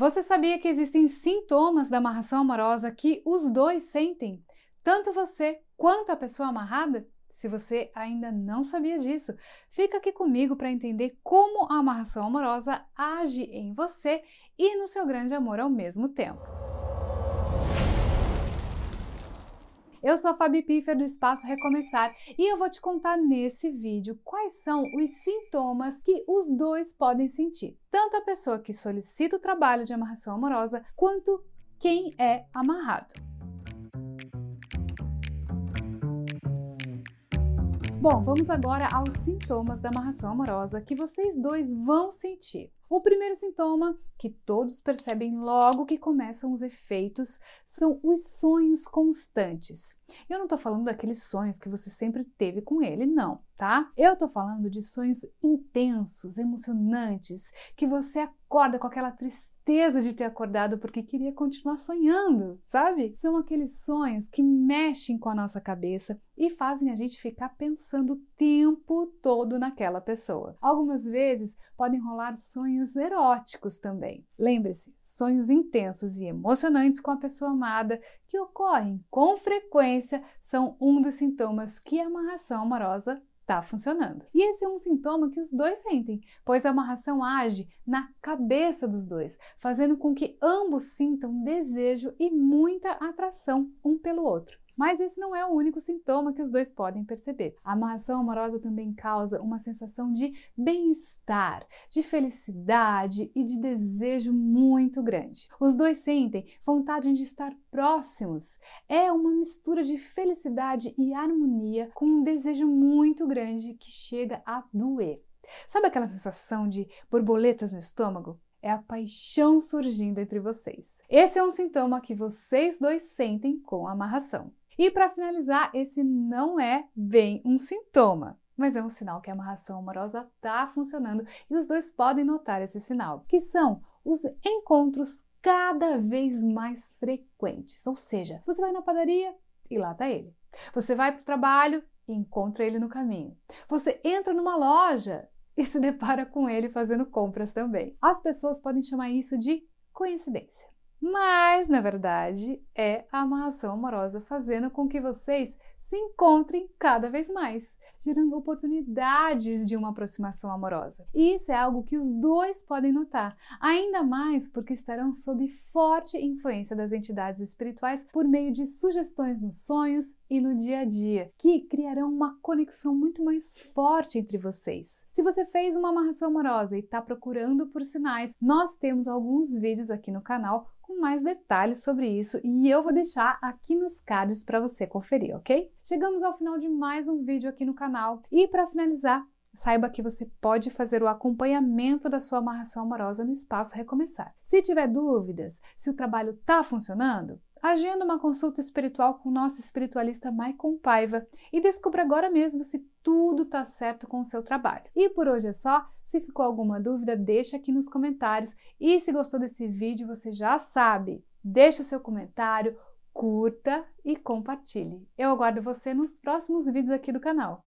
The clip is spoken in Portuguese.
Você sabia que existem sintomas da amarração amorosa que os dois sentem? Tanto você quanto a pessoa amarrada? Se você ainda não sabia disso, fica aqui comigo para entender como a amarração amorosa age em você e no seu grande amor ao mesmo tempo. Eu sou a Fabi Piffer do Espaço Recomeçar e eu vou te contar nesse vídeo quais são os sintomas que os dois podem sentir, tanto a pessoa que solicita o trabalho de amarração amorosa quanto quem é amarrado. Bom, vamos agora aos sintomas da amarração amorosa que vocês dois vão sentir. O primeiro sintoma, que todos percebem logo que começam os efeitos, são os sonhos constantes. Eu não estou falando daqueles sonhos que você sempre teve com ele, não, tá? Eu estou falando de sonhos intensos, emocionantes, que você acorda com aquela tristeza de ter acordado porque queria continuar sonhando, sabe? São aqueles sonhos que mexem com a nossa cabeça e fazem a gente ficar pensando o tempo todo naquela pessoa. Algumas vezes podem rolar sonhos sonhos eróticos também. Lembre-se, sonhos intensos e emocionantes com a pessoa amada que ocorrem com frequência são um dos sintomas que a amarração amorosa está funcionando. E esse é um sintoma que os dois sentem, pois a amarração age na cabeça dos dois, fazendo com que ambos sintam desejo e muita atração um pelo outro. Mas esse não é o único sintoma que os dois podem perceber. A amarração amorosa também causa uma sensação de bem-estar, de felicidade e de desejo muito grande. Os dois sentem vontade de estar próximos. É uma mistura de felicidade e harmonia com um desejo muito grande que chega a doer. Sabe aquela sensação de borboletas no estômago? é a paixão surgindo entre vocês. Esse é um sintoma que vocês dois sentem com a amarração. E para finalizar, esse não é bem um sintoma, mas é um sinal que a amarração amorosa está funcionando e os dois podem notar esse sinal, que são os encontros cada vez mais frequentes. Ou seja, você vai na padaria e lá está ele. Você vai para o trabalho e encontra ele no caminho. Você entra numa loja e se depara com ele fazendo compras também. As pessoas podem chamar isso de coincidência. Mas, na verdade, é a amarração amorosa fazendo com que vocês se encontrem cada vez mais, gerando oportunidades de uma aproximação amorosa. E isso é algo que os dois podem notar, ainda mais porque estarão sob forte influência das entidades espirituais por meio de sugestões nos sonhos e no dia a dia, que criarão uma conexão muito mais forte entre vocês. Se você fez uma amarração amorosa e está procurando por sinais, nós temos alguns vídeos aqui no canal com mais detalhes sobre isso e eu vou deixar aqui nos cards para você conferir, ok? Chegamos ao final de mais um vídeo aqui no canal e para finalizar, saiba que você pode fazer o acompanhamento da sua amarração amorosa no espaço Recomeçar. Se tiver dúvidas se o trabalho está funcionando, agenda uma consulta espiritual com o nosso espiritualista Maicon Paiva e descubra agora mesmo se tudo está certo com o seu trabalho. E por hoje é só. Se ficou alguma dúvida, deixa aqui nos comentários. E se gostou desse vídeo, você já sabe, deixa seu comentário, curta e compartilhe. Eu aguardo você nos próximos vídeos aqui do canal.